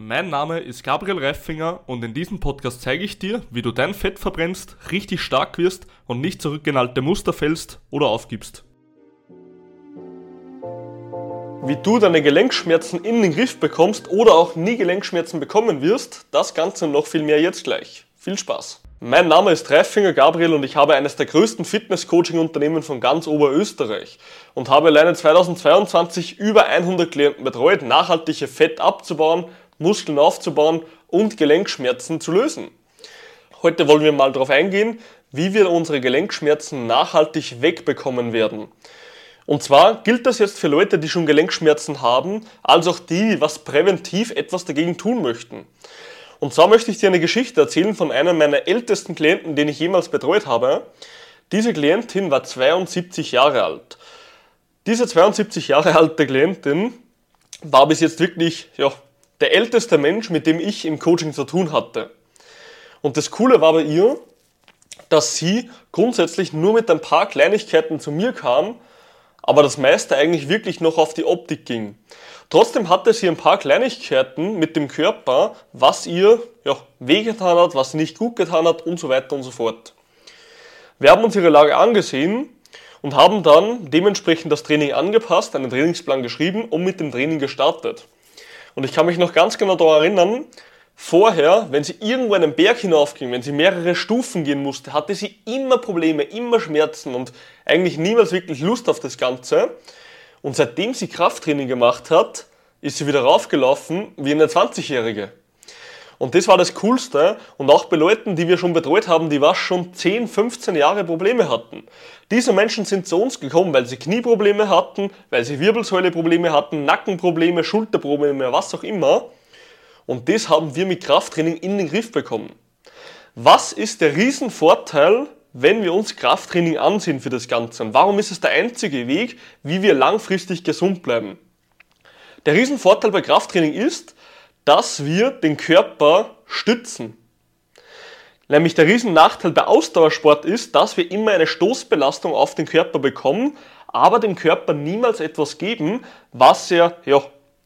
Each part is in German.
Mein Name ist Gabriel Reifinger und in diesem Podcast zeige ich dir, wie du dein Fett verbrennst, richtig stark wirst und nicht zurück Muster fällst oder aufgibst. Wie du deine Gelenkschmerzen in den Griff bekommst oder auch nie Gelenkschmerzen bekommen wirst, das Ganze und noch viel mehr jetzt gleich. Viel Spaß! Mein Name ist Reifinger Gabriel und ich habe eines der größten Fitness-Coaching-Unternehmen von ganz Oberösterreich und habe alleine 2022 über 100 Klienten betreut, nachhaltige Fett abzubauen, Muskeln aufzubauen und Gelenkschmerzen zu lösen. Heute wollen wir mal darauf eingehen, wie wir unsere Gelenkschmerzen nachhaltig wegbekommen werden. Und zwar gilt das jetzt für Leute, die schon Gelenkschmerzen haben, als auch die, was präventiv etwas dagegen tun möchten. Und zwar möchte ich dir eine Geschichte erzählen von einem meiner ältesten Klienten, den ich jemals betreut habe. Diese Klientin war 72 Jahre alt. Diese 72 Jahre alte Klientin war bis jetzt wirklich ja, der älteste Mensch, mit dem ich im Coaching zu tun hatte. Und das Coole war bei ihr, dass sie grundsätzlich nur mit ein paar Kleinigkeiten zu mir kam, aber das meiste eigentlich wirklich noch auf die Optik ging. Trotzdem hatte sie ein paar Kleinigkeiten mit dem Körper, was ihr ja, wehgetan hat, was sie nicht gut getan hat und so weiter und so fort. Wir haben uns ihre Lage angesehen und haben dann dementsprechend das Training angepasst, einen Trainingsplan geschrieben und mit dem Training gestartet. Und ich kann mich noch ganz genau daran erinnern, Vorher, wenn sie irgendwo einen Berg hinaufging, wenn sie mehrere Stufen gehen musste, hatte sie immer Probleme, immer Schmerzen und eigentlich niemals wirklich Lust auf das Ganze. Und seitdem sie Krafttraining gemacht hat, ist sie wieder raufgelaufen wie eine 20-Jährige. Und das war das Coolste. Und auch bei Leuten, die wir schon betreut haben, die was schon 10, 15 Jahre Probleme hatten. Diese Menschen sind zu uns gekommen, weil sie Knieprobleme hatten, weil sie Wirbelsäuleprobleme hatten, Nackenprobleme, Schulterprobleme, was auch immer. Und das haben wir mit Krafttraining in den Griff bekommen. Was ist der Riesenvorteil, wenn wir uns Krafttraining ansehen für das Ganze? Und warum ist es der einzige Weg, wie wir langfristig gesund bleiben? Der Riesenvorteil bei Krafttraining ist, dass wir den Körper stützen. Nämlich der Riesennachteil bei Ausdauersport ist, dass wir immer eine Stoßbelastung auf den Körper bekommen, aber dem Körper niemals etwas geben, was er, ja,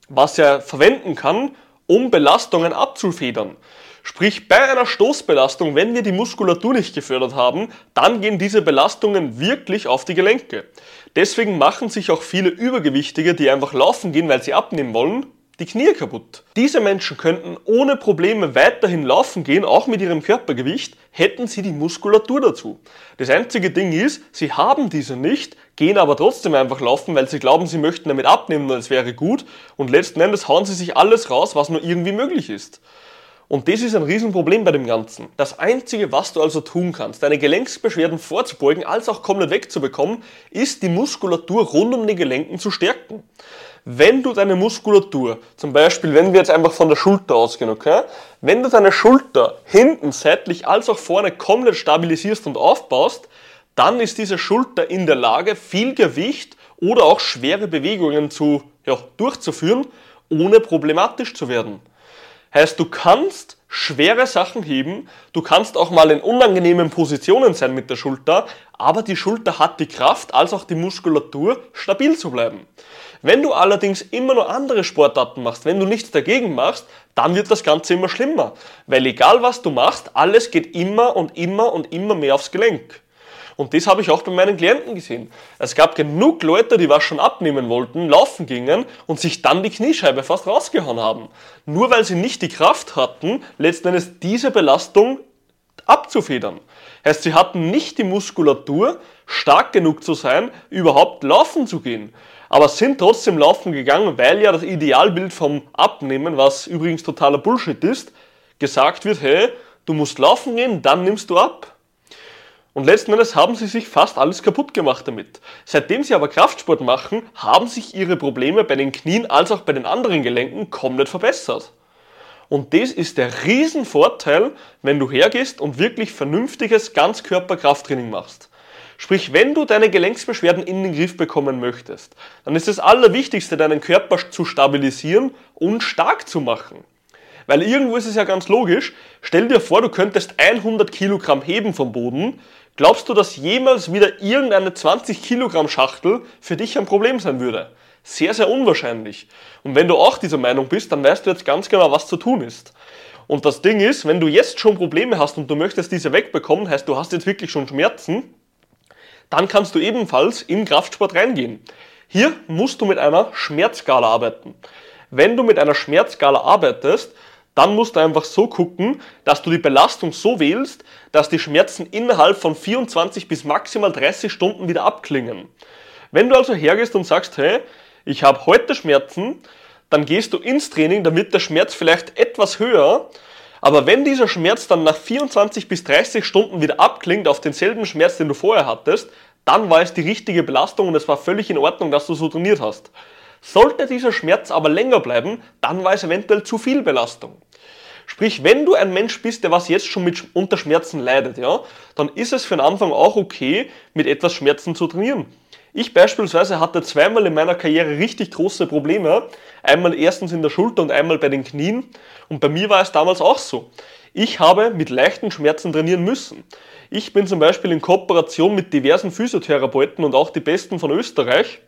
was er verwenden kann, um Belastungen abzufedern. Sprich, bei einer Stoßbelastung, wenn wir die Muskulatur nicht gefördert haben, dann gehen diese Belastungen wirklich auf die Gelenke. Deswegen machen sich auch viele Übergewichtige, die einfach laufen gehen, weil sie abnehmen wollen, die Knie kaputt. Diese Menschen könnten ohne Probleme weiterhin laufen gehen, auch mit ihrem Körpergewicht, hätten sie die Muskulatur dazu. Das einzige Ding ist, sie haben diese nicht, gehen aber trotzdem einfach laufen, weil sie glauben, sie möchten damit abnehmen und es wäre gut und letzten Endes hauen sie sich alles raus, was nur irgendwie möglich ist. Und das ist ein Riesenproblem bei dem Ganzen. Das Einzige, was du also tun kannst, deine Gelenksbeschwerden vorzubeugen, als auch komplett wegzubekommen, ist die Muskulatur rund um die Gelenken zu stärken. Wenn du deine Muskulatur, zum Beispiel, wenn wir jetzt einfach von der Schulter ausgehen, okay? Wenn du deine Schulter hinten seitlich als auch vorne komplett stabilisierst und aufbaust, dann ist diese Schulter in der Lage, viel Gewicht oder auch schwere Bewegungen zu, ja, durchzuführen, ohne problematisch zu werden. Heißt, du kannst schwere Sachen heben, du kannst auch mal in unangenehmen Positionen sein mit der Schulter, aber die Schulter hat die Kraft als auch die Muskulatur, stabil zu bleiben. Wenn du allerdings immer nur andere Sportarten machst, wenn du nichts dagegen machst, dann wird das Ganze immer schlimmer. Weil egal was du machst, alles geht immer und immer und immer mehr aufs Gelenk. Und das habe ich auch bei meinen Klienten gesehen. Es gab genug Leute, die was schon abnehmen wollten, laufen gingen und sich dann die Kniescheibe fast rausgehauen haben. Nur weil sie nicht die Kraft hatten, letzten Endes diese Belastung abzufedern. Heißt, sie hatten nicht die Muskulatur, stark genug zu sein, überhaupt laufen zu gehen. Aber sind trotzdem laufen gegangen, weil ja das Idealbild vom Abnehmen, was übrigens totaler Bullshit ist, gesagt wird, hey, du musst laufen gehen, dann nimmst du ab. Und letzten Endes haben sie sich fast alles kaputt gemacht damit. Seitdem sie aber Kraftsport machen, haben sich ihre Probleme bei den Knien als auch bei den anderen Gelenken komplett verbessert. Und das ist der Riesenvorteil, wenn du hergehst und wirklich vernünftiges Ganzkörper-Krafttraining machst. Sprich, wenn du deine Gelenksbeschwerden in den Griff bekommen möchtest, dann ist das Allerwichtigste, deinen Körper zu stabilisieren und stark zu machen. Weil irgendwo ist es ja ganz logisch, stell dir vor, du könntest 100 Kilogramm heben vom Boden, Glaubst du, dass jemals wieder irgendeine 20 Kilogramm Schachtel für dich ein Problem sein würde? sehr, sehr unwahrscheinlich. Und wenn du auch dieser Meinung bist, dann weißt du jetzt ganz genau, was zu tun ist. Und das Ding ist, wenn du jetzt schon Probleme hast und du möchtest diese wegbekommen, heißt du hast jetzt wirklich schon Schmerzen, dann kannst du ebenfalls im Kraftsport reingehen. Hier musst du mit einer Schmerzskala arbeiten. Wenn du mit einer Schmerzskala arbeitest, dann musst du einfach so gucken, dass du die Belastung so wählst, dass die Schmerzen innerhalb von 24 bis maximal 30 Stunden wieder abklingen. Wenn du also hergehst und sagst, hey, ich habe heute Schmerzen, dann gehst du ins Training, damit der Schmerz vielleicht etwas höher, aber wenn dieser Schmerz dann nach 24 bis 30 Stunden wieder abklingt auf denselben Schmerz, den du vorher hattest, dann war es die richtige Belastung und es war völlig in Ordnung, dass du so trainiert hast. Sollte dieser Schmerz aber länger bleiben, dann war es eventuell zu viel Belastung. Sprich, wenn du ein Mensch bist, der was jetzt schon mit unter Schmerzen leidet, ja, dann ist es für den Anfang auch okay, mit etwas Schmerzen zu trainieren. Ich beispielsweise hatte zweimal in meiner Karriere richtig große Probleme. Einmal erstens in der Schulter und einmal bei den Knien. Und bei mir war es damals auch so. Ich habe mit leichten Schmerzen trainieren müssen. Ich bin zum Beispiel in Kooperation mit diversen Physiotherapeuten und auch die besten von Österreich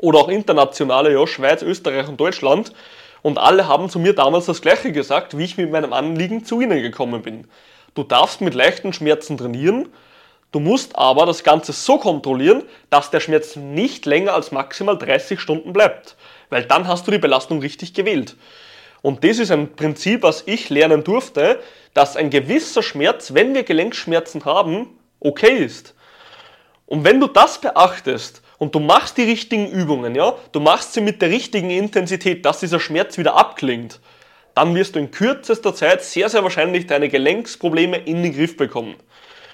oder auch internationale, ja, Schweiz, Österreich und Deutschland. Und alle haben zu mir damals das Gleiche gesagt, wie ich mit meinem Anliegen zu ihnen gekommen bin. Du darfst mit leichten Schmerzen trainieren, du musst aber das Ganze so kontrollieren, dass der Schmerz nicht länger als maximal 30 Stunden bleibt. Weil dann hast du die Belastung richtig gewählt. Und das ist ein Prinzip, was ich lernen durfte, dass ein gewisser Schmerz, wenn wir Gelenkschmerzen haben, okay ist. Und wenn du das beachtest und du machst die richtigen Übungen, ja, du machst sie mit der richtigen Intensität, dass dieser Schmerz wieder abklingt, dann wirst du in kürzester Zeit sehr, sehr wahrscheinlich deine Gelenksprobleme in den Griff bekommen.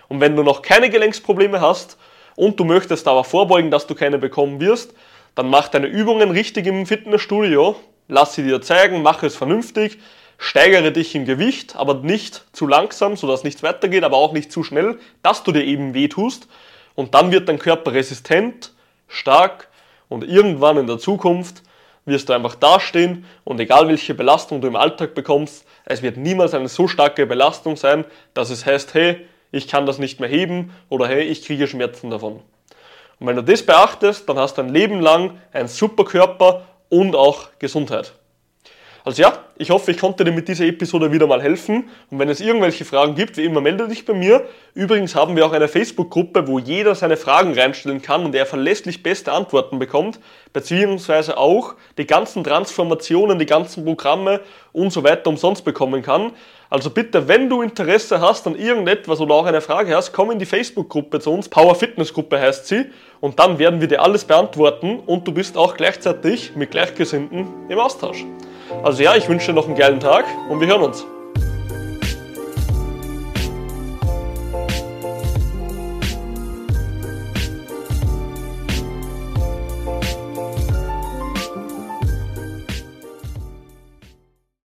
Und wenn du noch keine Gelenksprobleme hast und du möchtest aber vorbeugen, dass du keine bekommen wirst, dann mach deine Übungen richtig im Fitnessstudio, lass sie dir zeigen, mach es vernünftig, steigere dich im Gewicht, aber nicht zu langsam, sodass nichts weitergeht, aber auch nicht zu schnell, dass du dir eben weh tust. Und dann wird dein Körper resistent, stark und irgendwann in der Zukunft wirst du einfach dastehen und egal welche Belastung du im Alltag bekommst, es wird niemals eine so starke Belastung sein, dass es heißt, hey, ich kann das nicht mehr heben oder hey, ich kriege Schmerzen davon. Und wenn du das beachtest, dann hast du ein Leben lang einen super Körper und auch Gesundheit. Also ja, ich hoffe, ich konnte dir mit dieser Episode wieder mal helfen. Und wenn es irgendwelche Fragen gibt, wie immer, melde dich bei mir. Übrigens haben wir auch eine Facebook-Gruppe, wo jeder seine Fragen reinstellen kann und er verlässlich beste Antworten bekommt, beziehungsweise auch die ganzen Transformationen, die ganzen Programme und so weiter umsonst bekommen kann. Also bitte, wenn du Interesse hast an irgendetwas oder auch eine Frage hast, komm in die Facebook-Gruppe zu uns. Power Fitness Gruppe heißt sie. Und dann werden wir dir alles beantworten und du bist auch gleichzeitig mit Gleichgesinnten im Austausch. Also ja, ich wünsche dir noch einen geilen Tag und wir hören uns.